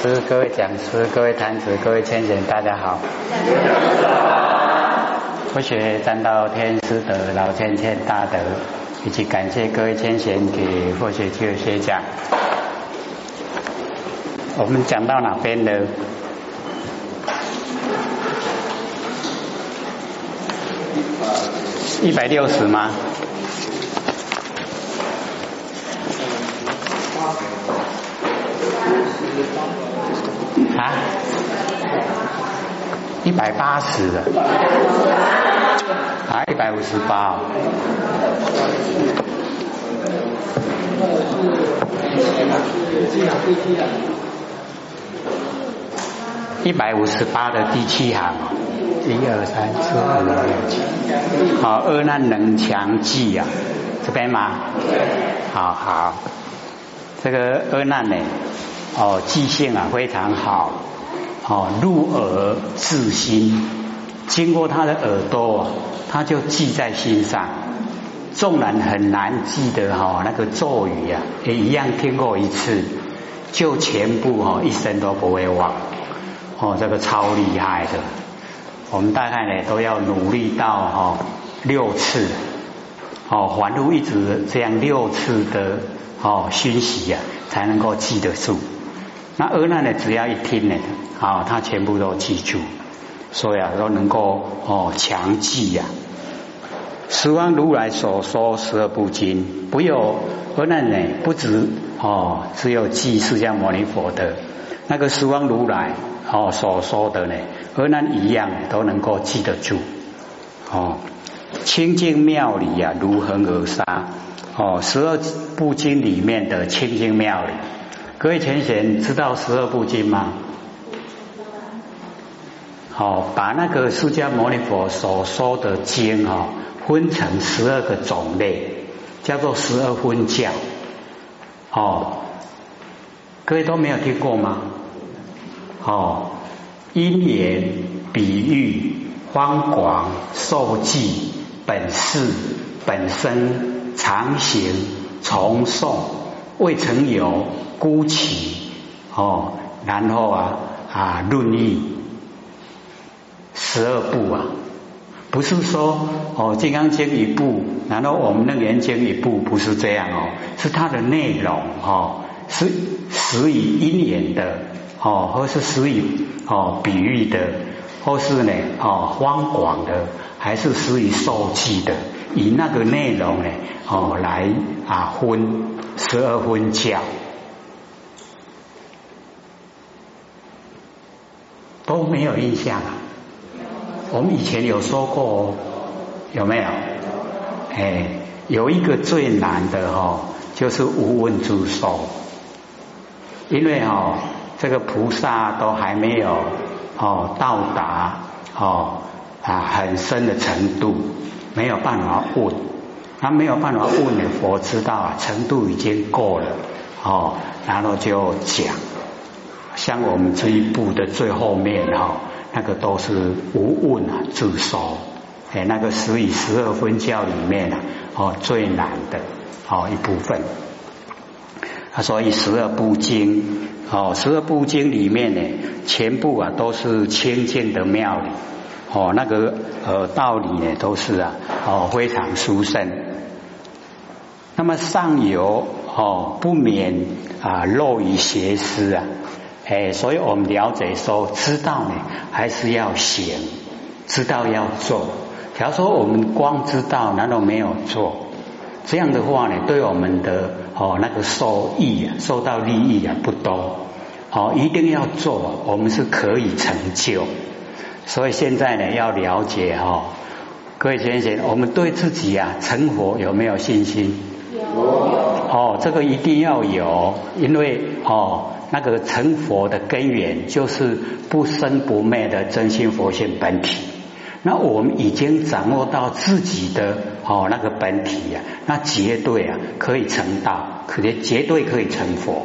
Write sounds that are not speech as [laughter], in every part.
师、各位讲师、各位坛子、各位千贤，大家好。佛学占道天师德老千千大德，以及感谢各位千贤给佛学机会学讲。我们讲到哪边呢？一百六十吗？啊，一百八十的，啊，一百五十八。一百五十八的第七行，一二三四五六七，好，二难能强记呀，这边吗？好好，这个二难呢？哦，记性啊非常好，哦入耳至心，经过他的耳朵啊，他就记在心上。纵然很难记得哈那个咒语啊，也一样听过一次，就全部哈一生都不会忘。哦，这个超厉害的，我们大概呢都要努力到哈六次，哦环路一直这样六次的哦熏习呀，才能够记得住。那阿难呢？只要一听呢，啊，他全部都记住，所以啊，都能够哦强记呀。十方如来所说十二部经，不有阿难呢？不止哦，只有记释迦牟尼佛的那个十方如来哦所说的呢，阿难一样都能够记得住。哦，清净妙理啊，如恒而沙。哦，十二部经里面的清净妙理。各位前贤知道十二部经吗？好，把那个释迦牟尼佛所说的经哈，分成十二个种类，叫做十二分教。哦，各位都没有听过吗？哦，因缘、比喻、方广、受记、本事、本身、常行、重诵、未曾有。孤起哦，然后啊啊论义十二部啊，不是说哦金刚经一部，然后我们那圆经一部，不是这样哦，是它的内容哦，是始以因缘的哦，或是始以哦比喻的，或是呢哦方广的，还是始以受记的，以那个内容呢哦来啊分十二分教。都没有印象啊！我们以前有说过，有没有？哎，有一个最难的哈，就是无问诸受，因为哦，这个菩萨都还没有哦到达哦啊很深的程度，没有办法问，他没有办法问的佛知道啊程度已经够了哦，然后就讲。像我们这一步的最后面哈，那个都是无问啊自收，哎，那个十以十二分教里面啊，哦最难的哦一部分。他所以十二部经哦，十二部经里面呢，全部啊都是清净的妙理哦，那个呃道理呢都是啊哦非常殊胜。那么上游哦不免啊漏于邪思啊。哎，所以我们了解说，知道呢，还是要行，知道要做。假如说我们光知道，难道没有做？这样的话呢，对我们的哦那个受益啊，受到利益啊不多。哦，一定要做，我们是可以成就。所以现在呢，要了解哈，各位先生，我们对自己啊成佛有没有信心？有。哦，这个一定要有，因为哦。那个成佛的根源就是不生不灭的真心佛性本体。那我们已经掌握到自己的哦那个本体呀，那绝对啊可以成道，可绝绝对可以成佛，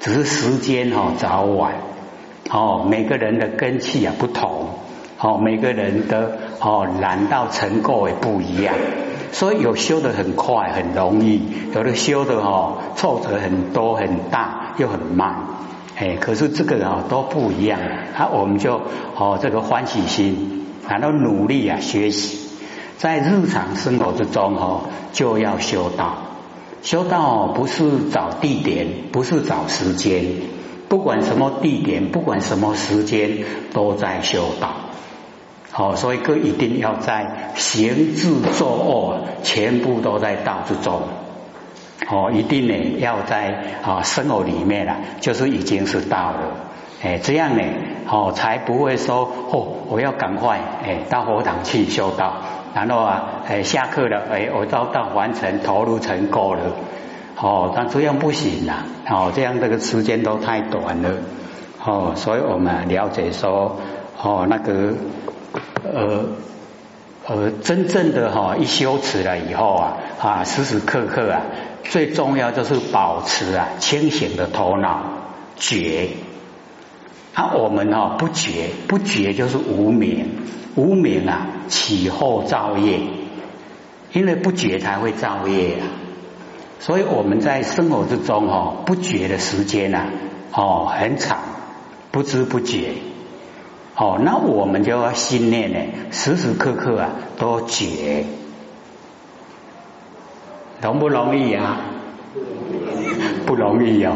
只是时间哈早晚哦每个人的根气啊不同哦每个人的哦难到成果也不一样，所以有修的很快很容易，有的修的哦挫折很多很大又很慢。哎，可是这个啊都不一样。啊，我们就哦这个欢喜心，然后努力啊学习，在日常生活之中哦就要修道，修道不是找地点，不是找时间，不管什么地点，不管什么时间，都在修道。好，所以各一定要在行智作恶，全部都在道之中。哦，一定呢要在啊生活里面了，就是已经是道了。哎，这样呢，哦才不会说哦，我要赶快哎到佛堂去修道，然后啊哎下课了哎我到到完成投入成功了。哦，但这样不行呐。哦，这样这个时间都太短了。哦，所以我们了解说哦那个。呃呃，真正的哈一修持了以后啊啊，时时刻刻啊，最重要就是保持啊清醒的头脑觉。啊，我们哈不觉不觉就是无明，无明啊起后造业，因为不觉才会造业啊。所以我们在生活之中哈不觉的时间呐哦很长，不知不觉。哦，那我们就要心念呢，时时刻刻啊都觉，容不容易啊？不容易哦。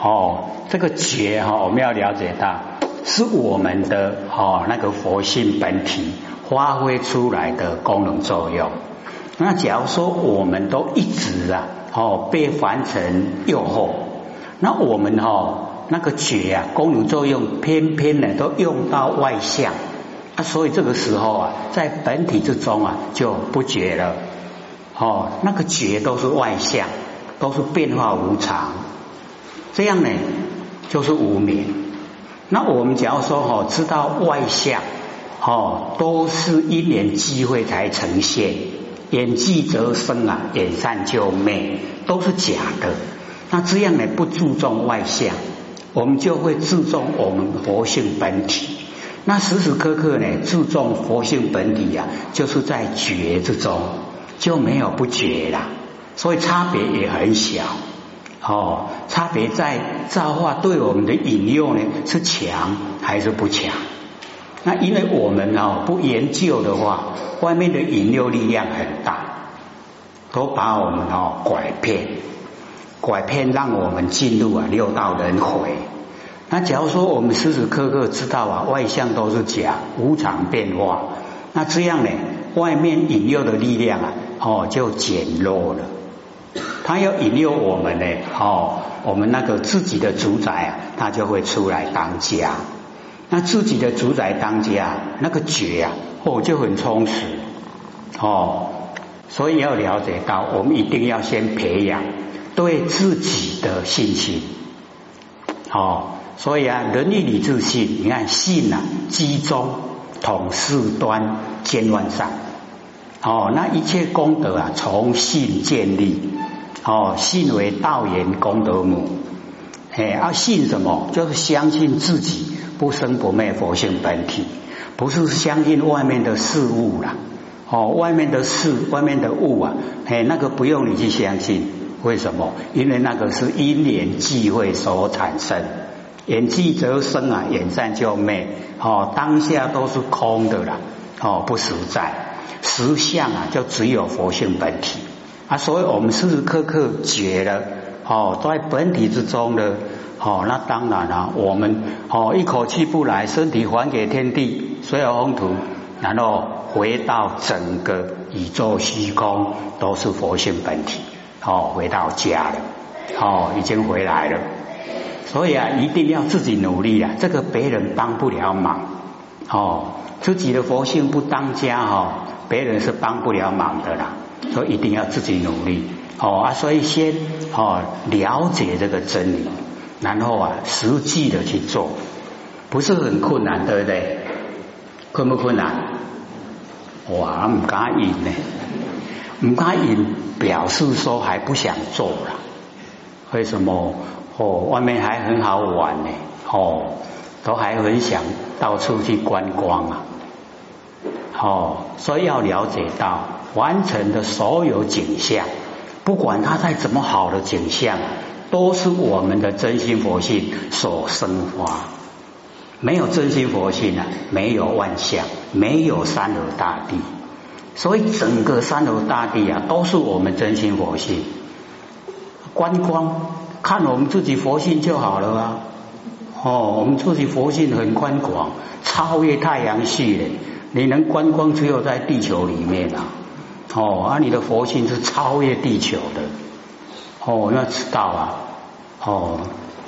哦，这个觉哈，我们要了解到，是我们的哦那个佛性本体发挥出来的功能作用。那假如说我们都一直啊哦被凡尘诱惑，那我们哈。那个觉啊，功能作用偏偏呢都用到外向啊，所以这个时候啊，在本体之中啊就不觉了。哦，那个觉都是外向，都是变化无常，这样呢就是无明。那我们假如说哦，知道外向哦都是因缘机会才呈现，眼即则生啊，眼散就灭，都是假的。那这样呢不注重外向。我们就会注重我们佛性本体，那时时刻刻呢注重佛性本体呀，就是在觉之中就没有不觉啦，所以差别也很小哦。差别在造化对我们的引诱呢是强还是不强？那因为我们哦不研究的话，外面的引诱力量很大，都把我们哦拐骗。拐骗让我们进入啊六道轮回。那假如说我们时时刻刻知道啊外相都是假，无常变化，那这样呢，外面引诱的力量啊哦就减弱了。他要引诱我们呢哦，我们那个自己的主宰啊，他就会出来当家。那自己的主宰当家，那个觉啊哦就很充实哦。所以要了解到，我们一定要先培养。对自己的信心，哦，所以啊，仁义礼智信，你看信啊，集中统事端兼万善，哦，那一切功德啊，从信建立，哦，信为道言功德母，哎，啊，信什么？就是相信自己不生不灭佛性本体，不是相信外面的事物了，哦，外面的事，外面的物啊，哎，那个不用你去相信。为什么？因为那个是因缘际会所产生，缘际则生啊，缘散就灭。哦，当下都是空的了，哦，不实在。实相啊，就只有佛性本体啊。所以我们时时刻刻觉了，哦，在本体之中的，哦，那当然了，我们哦一口气不来，身体还给天地，所有风土，然后回到整个宇宙虚空，都是佛性本体。哦，回到家了，哦，已经回来了，所以啊，一定要自己努力啊，这个别人帮不了忙，哦，自己的佛性不当家哈，别人是帮不了忙的啦，所以一定要自己努力，哦啊，所以先哦了解这个真理，然后啊实际的去做，不是很困难，对不对？困不困难？哇，唔敢应呢，唔敢应。表示说还不想做了，为什么？哦，外面还很好玩呢，哦，都还很想到处去观光啊，哦，所以要了解到完成的所有景象，不管它再怎么好的景象，都是我们的真心佛性所生发。没有真心佛性啊，没有万象，没有山河大地。所以整个三河大地啊，都是我们真心佛性。观光看我们自己佛性就好了啊。哦，我们自己佛性很宽广，超越太阳系的。你能观光，只有在地球里面啊。哦，而你的佛性是超越地球的。哦，要知道啊。哦，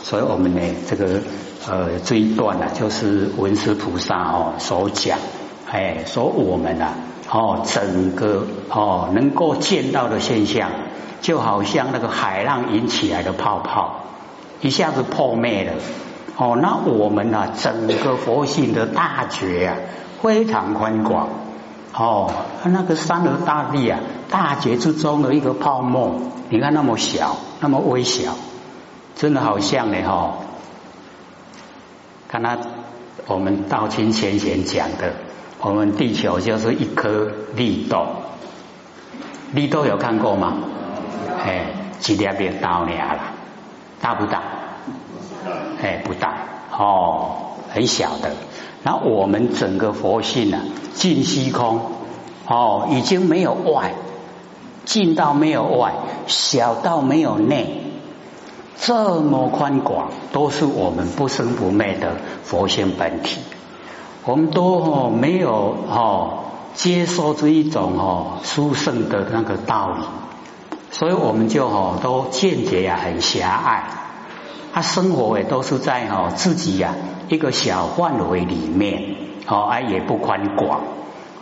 所以我们呢，这个呃这一段呢，就是文殊菩萨哦所讲，哎，说我们啊，哦，整个哦能够见到的现象，就好像那个海浪引起来的泡泡，一下子破灭了。哦，那我们呢？整个佛性的大觉啊，非常宽广。哦，那个山河大地啊，大觉之中的一个泡沫，你看那么小，那么微小，真的好像呢哈。看他我们道清先贤讲的，我们地球就是一颗绿豆，绿豆有看过吗？哎，几粒别豆呢啦，大不大？哎，不大哦，很小的。那我们整个佛性啊，尽虚空哦，已经没有外，近到没有外，小到没有内，这么宽广，都是我们不生不灭的佛性本体。我们都没有哦，接受这一种哦殊胜的那个道理，所以我们就哦都见解啊很狭隘。他生活也都是在哦自己呀一个小范围里面哦，啊也不宽广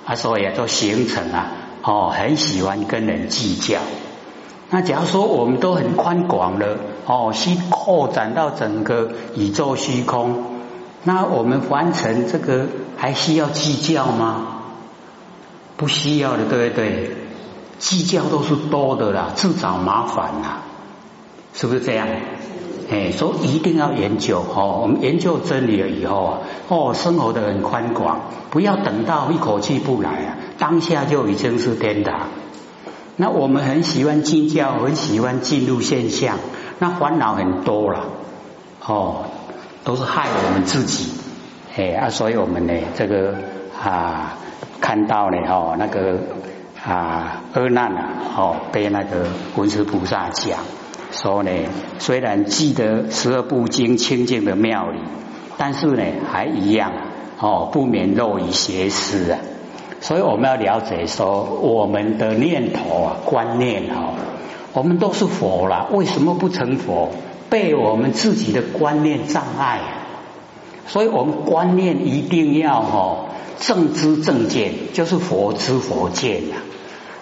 啊，所以就形成啊哦很喜欢跟人计较。那假如说我们都很宽广了哦，是扩展到整个宇宙虚空，那我们完成这个还需要计较吗？不需要的，对不对？计较都是多的啦，自找麻烦啦，是不是这样？哎，所以一定要研究哦。我们研究真理了以后啊，哦，生活的很宽广，不要等到一口气不来啊，当下就已经是天堂。那我们很喜欢计较，很喜欢进入现象，那烦恼很多了哦，都是害我们自己。哎啊，所以我们呢，这个啊，看到呢哦，那个啊，厄难啊，哦，被那个文殊菩萨讲。说呢，虽然记得十二部经清净的妙理，但是呢，还一样哦，不免漏于邪思啊。所以我们要了解说，我们的念头啊、观念哦，我们都是佛了，为什么不成佛？被我们自己的观念障碍。所以我们观念一定要哦，正知正见，就是佛知佛见呀。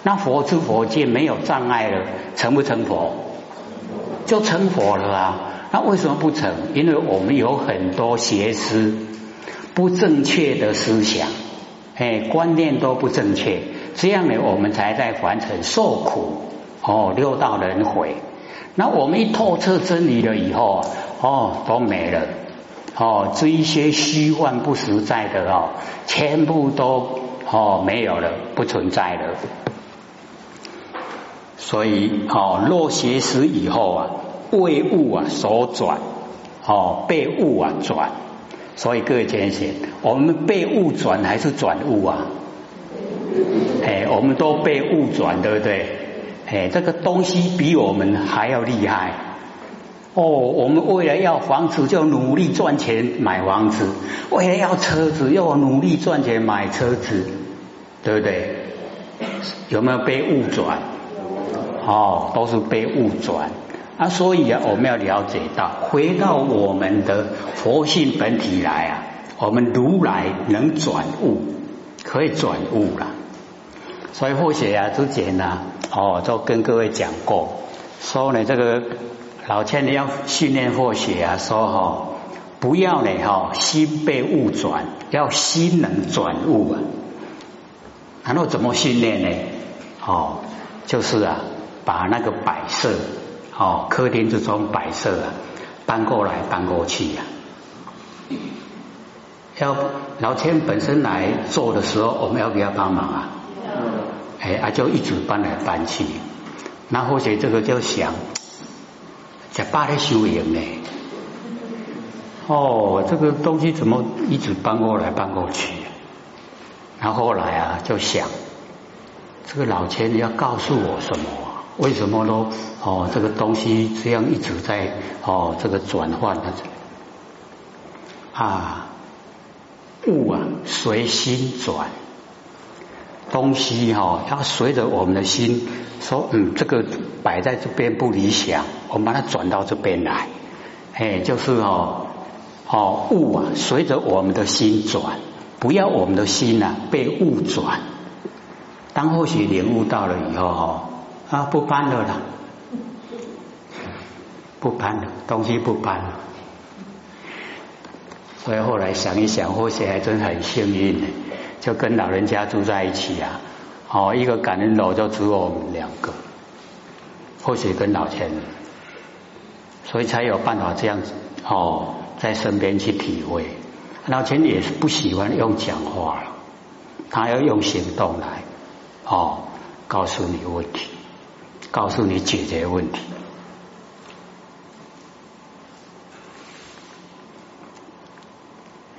那佛知佛见没有障碍了，成不成佛？就成佛了啊？那为什么不成？因为我们有很多邪思、不正确的思想，哎，观念都不正确，这样呢，我们才在凡尘受苦哦，六道轮回。那我们一透彻真理了以后啊，哦，都没了哦，这一些虚幻不实在的哦，全部都哦没有了，不存在了。所以，哦，落邪时以后啊，为物啊所转，哦，被物啊转。所以各位先生，我们被物转还是转物啊？哎，我们都被物转，对不对？哎，这个东西比我们还要厉害。哦，我们为了要房子，就努力赚钱买房子；为了要车子，又努力赚钱买车子，对不对？有没有被误转？哦，都是被误转啊，所以啊，我们要了解到，回到我们的佛性本体来啊，我们如来能转物，可以转物了。所以或许啊，之前呢，哦，都跟各位讲过，说呢，这个老千你要训练或许啊，说哈，不要呢哈，心被物转，要心能转物啊。然后怎么训练呢？哦，就是啊。把那个摆设哦，客厅之中摆设啊，搬过来搬过去呀。要老千本身来做的时候，我们要不要帮忙啊？哎啊，就一直搬来搬去。那或许这个就想，在巴的修行呢？哦，这个东西怎么一直搬过来搬过去？然后后来啊，就想这个老千要告诉我什么？为什么都哦，这个东西这样一直在哦，这个转换的啊，物啊随心转，东西哈要随着我们的心说，嗯，这个摆在这边不理想，我们把它转到这边来，哎，就是哦哦物啊随着我们的心转，不要我们的心呐被物转。当或许领悟到了以后哈。啊，不搬了啦，不搬了，东西不搬了。所以后来想一想，或许还真很幸运呢，就跟老人家住在一起啊。哦，一个感恩楼就只有我们两个，或许跟老钱，所以才有办法这样子哦，在身边去体会。老钱也是不喜欢用讲话了，他要用行动来哦，告诉你问题。告诉你解决问题，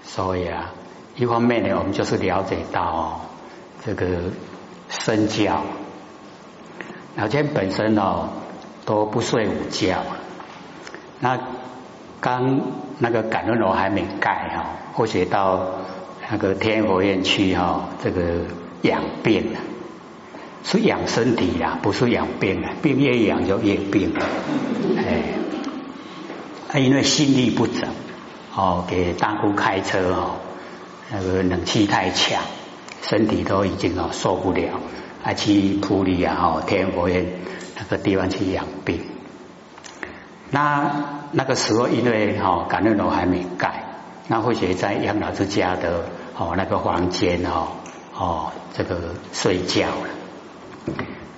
所以啊，一方面呢，我们就是了解到这个身教，老千本身哦都不睡午觉，那刚那个感恩楼还没盖哈，或许到那个天佛院去哈，这个养病。是养身体呀，不是养病啊，病越养就越病。哎，他因为心力不整，哦，给大姑开车哦，那个冷气太强，身体都已经哦受不了，还去普里啊，哦天佛院那个地方去养病。那那个时候因为哦感恩楼还没盖，那或许在养老之家的哦那个房间哦哦这个睡觉了。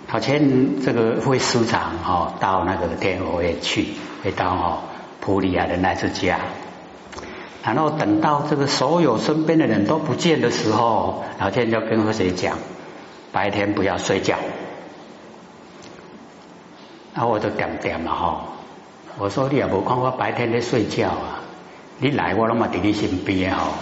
好像这个会时常哈到那个天佛院去，会到哦普利亚的那只家，然后等到这个所有身边的人都不见的时候，老天就跟和谁讲，白天不要睡觉。然后我就点点了哈，我说你也不看我白天在睡觉啊，你来我那么在你身边哈，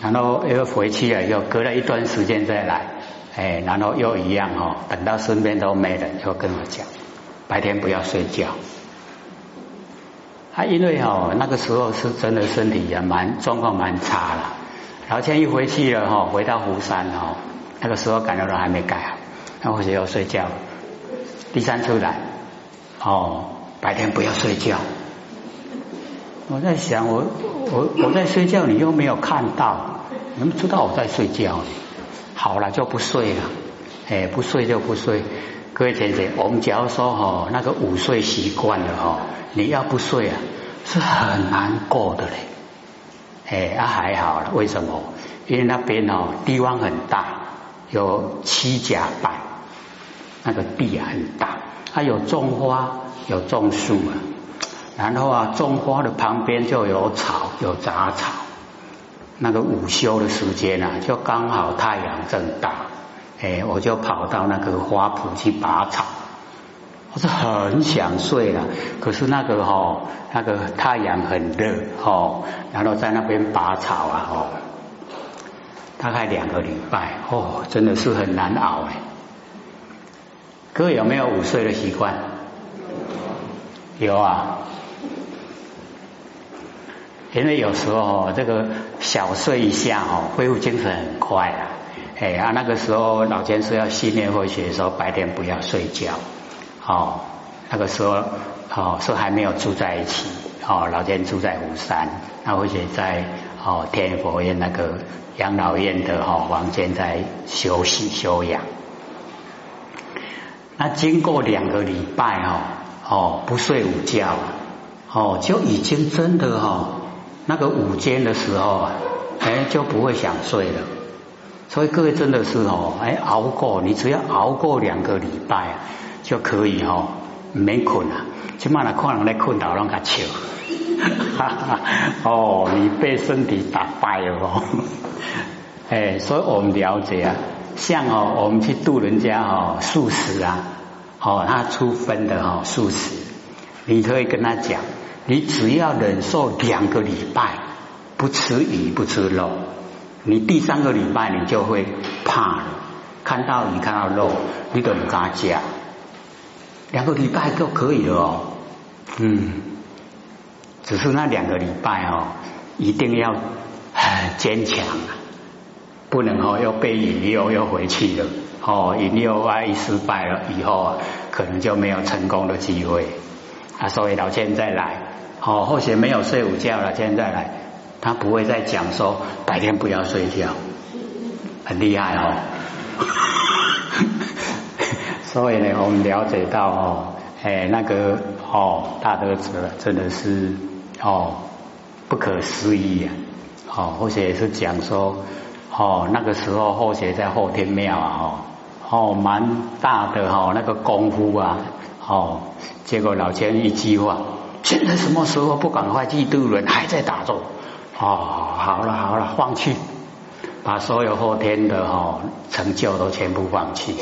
然后又回去了，又隔了一段时间再来。哎，然后又一样哦，等到身边都没人，就跟我讲，白天不要睡觉。他因为哦，那个时候是真的身体也蛮状况蛮差了，然后现在一回去了哈，回到湖山哈，那个时候感觉到还没改好，那我就要睡觉。第三次来，哦，白天不要睡觉。我在想，我我我在睡觉，你又没有看到，你们知道我在睡觉。好了就不睡了，哎，不睡就不睡。各位姐姐，我们假如说哈，那个午睡习惯了哈，你要不睡啊，是很难过的嘞。哎，那还好了，为什么？因为那边哦地方很大，有七甲板，那个地啊很大，它有种花，有种树啊。然后啊，种花的旁边就有草，有杂草。那个午休的时间啊，就刚好太阳正大，哎，我就跑到那个花圃去拔草。我是很想睡了，可是那个哈，那个太阳很热哦，然后在那边拔草啊哦，大概两个礼拜哦，真的是很难熬哎。各位有没有午睡的习惯？有啊。因为有时候这个小睡一下哦，恢复精神很快啊。哎啊，那个时候老先生要训练或学的时候，白天不要睡觉。哦，那个时候哦是还没有住在一起。哦，老天住在湖山，那或者在哦天佛院那个养老院的哦房间在休息休养。那经过两个礼拜哦哦不睡午觉，哦就已经真的哈。那个午间的时候啊，哎就不会想睡了。所以各位真的是哦，哎熬过，你只要熬过两个礼拜就可以哦，没困啊。起码呢，可能在困到让他笑，哈 [laughs] 哈哦，你被身体打败了哦。[laughs] 哎，所以我们了解啊，像哦，我们去度人家哦素食啊，哦他出分的哦素食，你可以跟他讲，你只要忍受两个礼拜不吃鱼不吃肉，你第三个礼拜你就会怕了，看到鱼看到肉你都不敢讲，两个礼拜就可以了哦，嗯，只是那两个礼拜哦，一定要很坚强，不能哦又被引诱又回去了。哦，引诱万，一失败了以后啊，可能就没有成功的机会啊。所以老千再来，哦，或许没有睡午觉了，现在来，他不会再讲说白天不要睡觉，很厉害哦。所以呢，我们了解到哦，哎，那个哦，大德者真的是哦不可思议啊。哦，或者也是讲说，哦，那个时候或者在后天庙啊，哦。哦，蛮大的哈，那个功夫啊，哦，结果老千一句话，现在什么时候不赶快去渡轮，还在打坐，哦，好了好了，放弃，把所有后天的哈成就都全部放弃，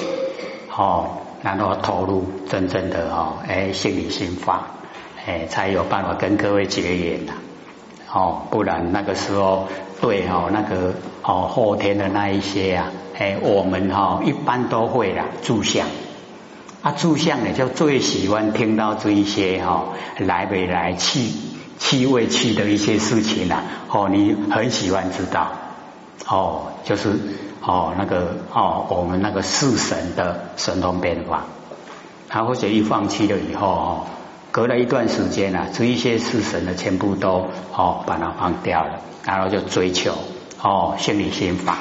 哦，然后投入真正的哦，哎，心理心法，哎，才有办法跟各位结缘呐，哦，不然那个时候对哈那个哦后天的那一些啊。哎，我们哈一般都会啦，住相啊，住相呢就最喜欢听到这一些哈来未来去去未去的一些事情啦。哦，你很喜欢知道哦，就是哦那个哦我们那个四神的神通变化，他或者一放弃了以后哦，隔了一段时间啊，这一些四神的全部都哦把它放掉了，然后就追求哦心理心法。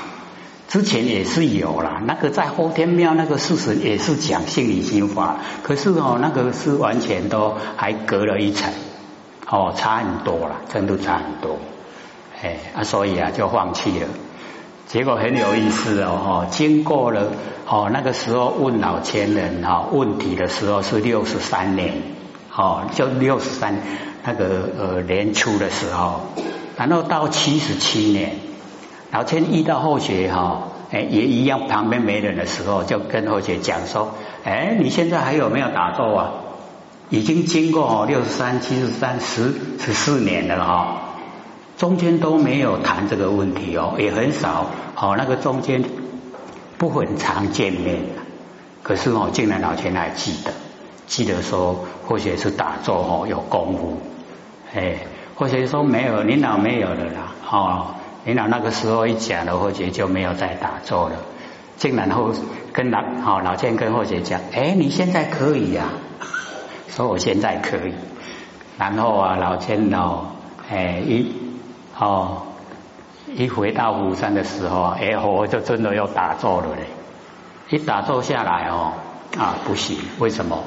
之前也是有啦，那个在后天庙那个事实也是讲心理心法，可是哦，那个是完全都还隔了一层，哦，差很多了，程度差很多，哎啊，所以啊就放弃了。结果很有意思哦，哈，经过了哦那个时候问老千人哈问题的时候是六十三年，哦，就六十三那个呃年初的时候，然后到七十七年。老千遇到后学哈，哎，也一样，旁边没人的时候，就跟后学讲说：“哎，你现在还有没有打坐啊？已经经过六十三、七十三、十十四年了哈，中间都没有谈这个问题哦，也很少哦，那个中间不很常见面，可是哦，竟然老千还记得，记得说或许是打坐哦有功夫，哎，或许说没有，你老没有了啦，哦。”你老那个时候一讲了，或者就没有再打坐了。竟然后跟老好老健跟或者讲，哎，你现在可以呀？说我现在可以。然后啊，老健哦，哎一哦一回到虎山的时候，哎，我就真的要打坐了嘞。一打坐下来哦啊不行，为什么？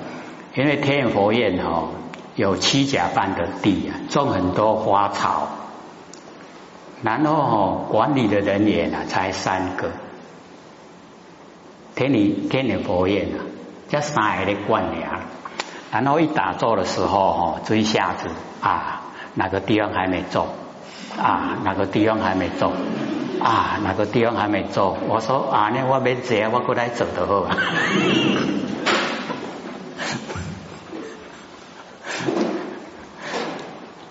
因为天佛院哦有七甲半的地啊，种很多花草。然后哦，管理的人员啊才三个，天理天理佛院啊，叫三个的管理啊。然后一打坐的时候哦，这一下子啊，哪个地方还没做啊？哪个地方还没做啊？哪个地方还没做？我说啊，那我没做，我过来走的好。[laughs]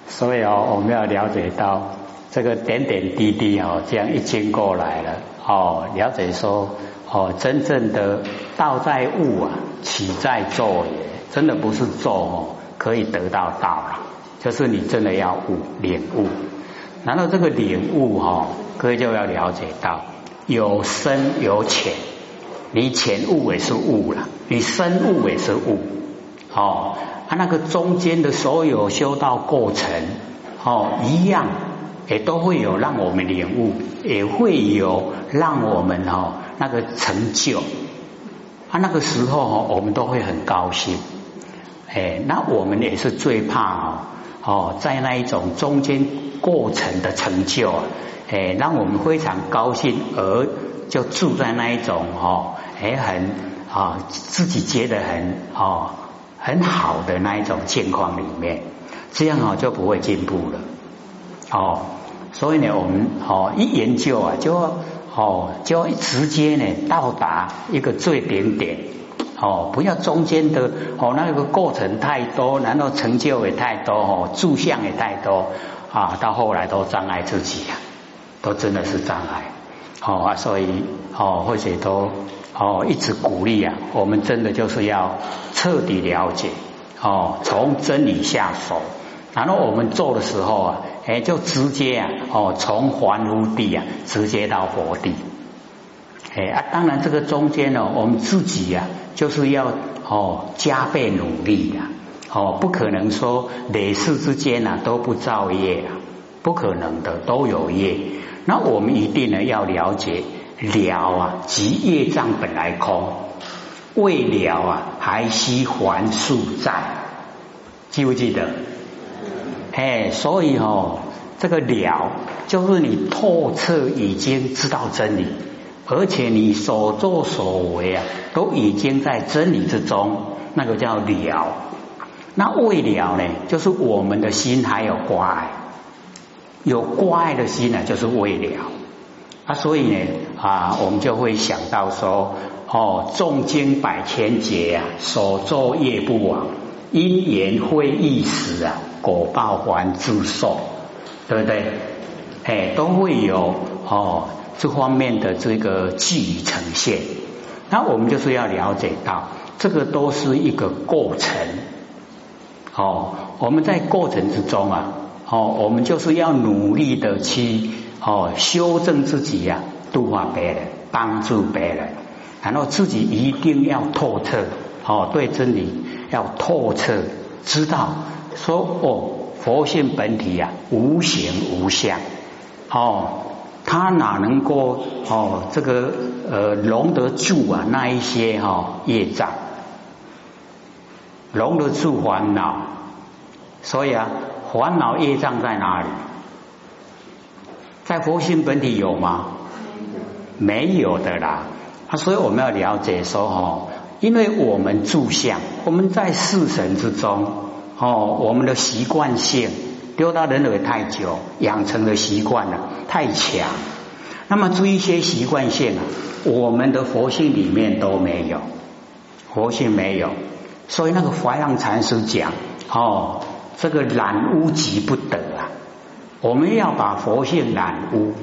所以哦，我们要了解到。这个点点滴滴哦，这样一经过来了哦，了解说哦，真正的道在悟啊，起在做也，真的不是做哦，可以得到道了，就是你真的要悟领悟。然后这个领悟哈，各位就要了解到有深有浅，你浅悟也是悟了，你深悟也是悟。哦，它那个中间的所有修道过程哦一样。也都会有让我们领悟，也会有让我们哦那个成就，啊那个时候哦我们都会很高兴，哎那我们也是最怕哦哦在那一种中间过程的成就啊，哎让我们非常高兴而就住在那一种哦哎很啊自己觉得很哦很好的那一种境况里面，这样哦就不会进步了，哦。所以呢，我们哦一研究啊，就哦就直接呢到达一个最顶点哦，不要中间的哦，那个过程太多，然后成就也太多哦，住相也太多啊，到后来都障碍自己啊，都真的是障碍哦啊，所以哦，或者都哦一直鼓励啊，我们真的就是要彻底了解哦，从真理下手，然后我们做的时候啊，哎，就直接啊哦，从凡夫地啊，直接到佛地。哎啊，当然这个中间呢，我们自己呀，就是要哦加倍努力呀，哦不可能说累世之间呢都不造业啊，不可能的都有业。那我们一定呢要了解了啊，即业障本来空，未了啊还需还数债，记不记得？哎，所以哦，这个了就是你透彻已经知道真理。而且你所作所为啊，都已经在真理之中，那个叫了。那未了呢，就是我们的心还有挂碍，有挂碍的心呢，就是未了。啊，所以呢啊，我们就会想到说，哦，众经百千劫啊，所作业不亡，因缘会一时啊，果报还自受，对不对？哎，都会有哦。这方面的这个记忆呈现，那我们就是要了解到，这个都是一个过程。哦，我们在过程之中啊，哦，我们就是要努力的去哦修正自己呀，度化别人，帮助别人，然后自己一定要透彻哦，对真理要透彻知道，说哦，佛性本体呀，无形无相，哦。他哪能够哦这个呃容得住啊那一些哈业障，容得住烦恼，所以啊烦恼业障在哪里？在佛性本体有吗？没有的啦。啊，所以我们要了解说哈，因为我们住相，我们在四神之中哦，我们的习惯性。丢到人耳太久，养成的习惯了太强。那么这一些习惯性啊，我们的佛性里面都没有，佛性没有。所以那个华阳禅师讲哦，这个染污即不得啊。我们要把佛性染污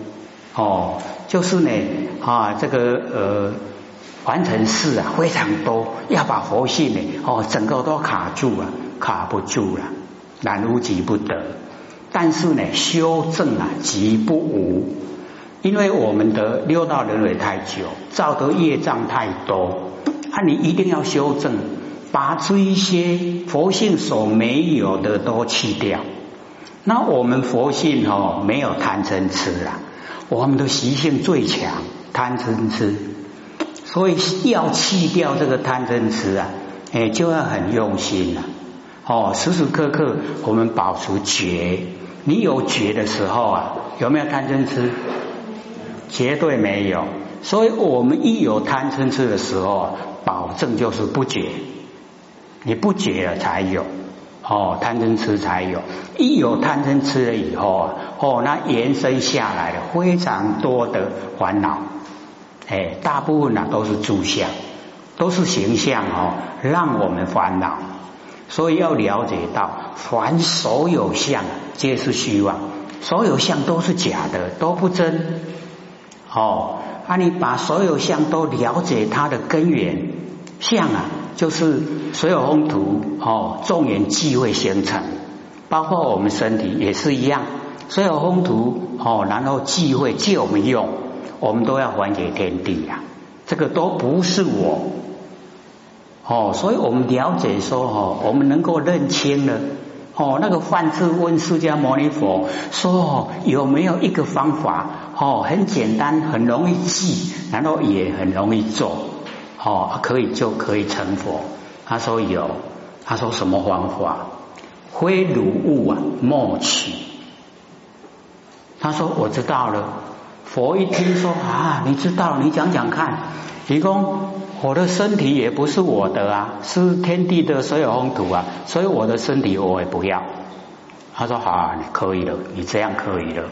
哦，就是呢啊，这个呃完成事啊非常多，要把佛性呢哦整个都卡住了，卡不住了，染污即不得。但是呢，修正啊，即不无，因为我们的六道轮回太久，造的业障太多，啊，你一定要修正，把这一些佛性所没有的都去掉。那我们佛性哦，没有贪嗔痴啊，我们的习性最强，贪嗔痴，所以要去掉这个贪嗔痴啊，哎，就要很用心了。哦，时时刻刻我们保持觉。你有觉的时候啊，有没有贪嗔痴？绝对没有。所以我们一有贪嗔痴的时候，保证就是不觉。你不觉了才有，哦，贪嗔痴才有。一有贪嗔痴了以后啊，哦，那延伸下来的非常多的烦恼，哎，大部分呢都是住相，都是形象哦，让我们烦恼。所以要了解到，凡所有相皆是虚妄，所有相都是假的，都不真。哦，啊，你把所有相都了解它的根源，相啊，就是所有风土哦，众缘际会形成，包括我们身体也是一样，所有风土哦，然后际会借我们用，我们都要还给天地呀，这个都不是我。哦，所以我们了解说，哦，我们能够认清了，哦，那个范志问释迦牟尼佛说，有没有一个方法，哦，很简单，很容易记，然后也很容易做，哦，可以就可以成佛。他说有，他说什么方法？非汝物啊，莫取。他说我知道了。佛一听说啊，你知道，你讲讲看，提供。我的身体也不是我的啊，是天地的所有风土啊，所以我的身体我也不要。他说好啊，你可以了，你这样可以了，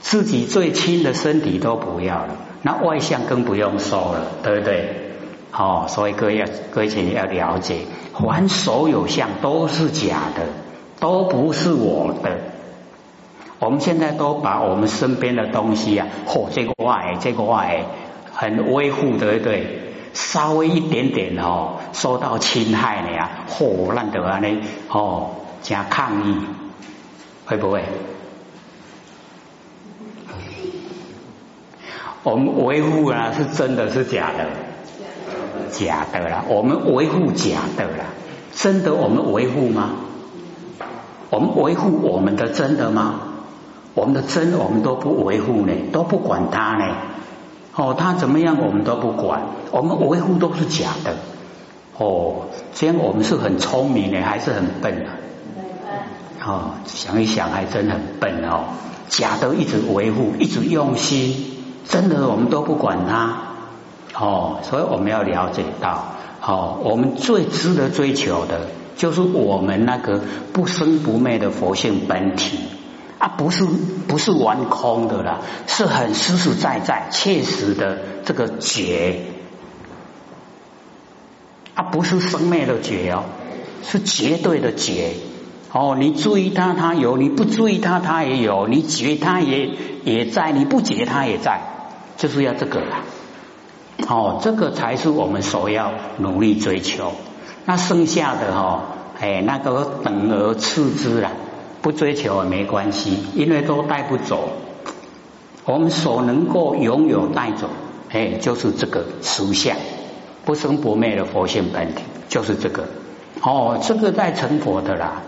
自己最亲的身体都不要了，那外相更不用说了，对不对？哦，所以各位要各位请要了解，凡所有相都是假的，都不是我的。我们现在都把我们身边的东西啊，嚯，这个外，这个外，很维护，对不对？稍微一点点哦，受到侵害了呀，火，烂的啊呢，哦，加抗议，会不会？我们维护啊，是真的是假的？假的啦，我们维护假的啦，真的我们维护吗？我们维护我们的真的吗？我们的真我们都不维护呢，都不管它呢。哦，他怎么样我们都不管，我们维护都是假的。哦，这样我们是很聪明呢，还是很笨啊？哦，想一想还真很笨哦。假的一直维护，一直用心，真的我们都不管它。哦，所以我们要了解到，哦，我们最值得追求的，就是我们那个不生不灭的佛性本体。啊，不是不是玩空的啦，是很实实在在、切实的这个觉啊，不是生灭的觉哦，是绝对的觉哦。你注意它，它有；你不注意它，它也有；你觉它也也在；你不觉它也在，就是要这个啦。哦，这个才是我们所要努力追求。那剩下的哈，哎，那个等而次之了。不追求也没关系，因为都带不走。我们所能够拥有带走，哎，就是这个实相，不生不灭的佛性本体，就是这个。哦，这个在成佛的啦。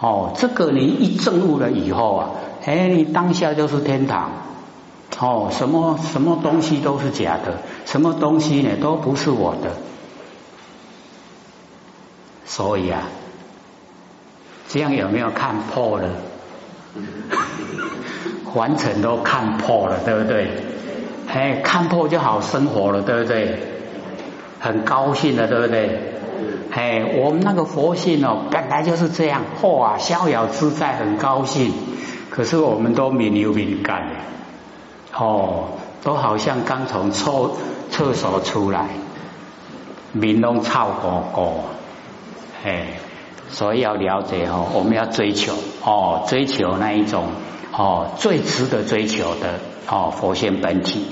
哦，这个你一证悟了以后啊，哎，你当下就是天堂。哦，什么什么东西都是假的，什么东西呢都不是我的。所以啊。这样有没有看破了？完成都看破了，对不对？哎，看破就好生活了，对不对？很高兴的，对不对？哎，我们那个佛性哦，本来就是这样，嚯，逍遥自在，很高兴。可是我们都敏流敏感，哦，都好像刚从厕厕所出来，面拢臭过过，哎。所以要了解哦，我们要追求哦，追求那一种哦最值得追求的哦佛性本体。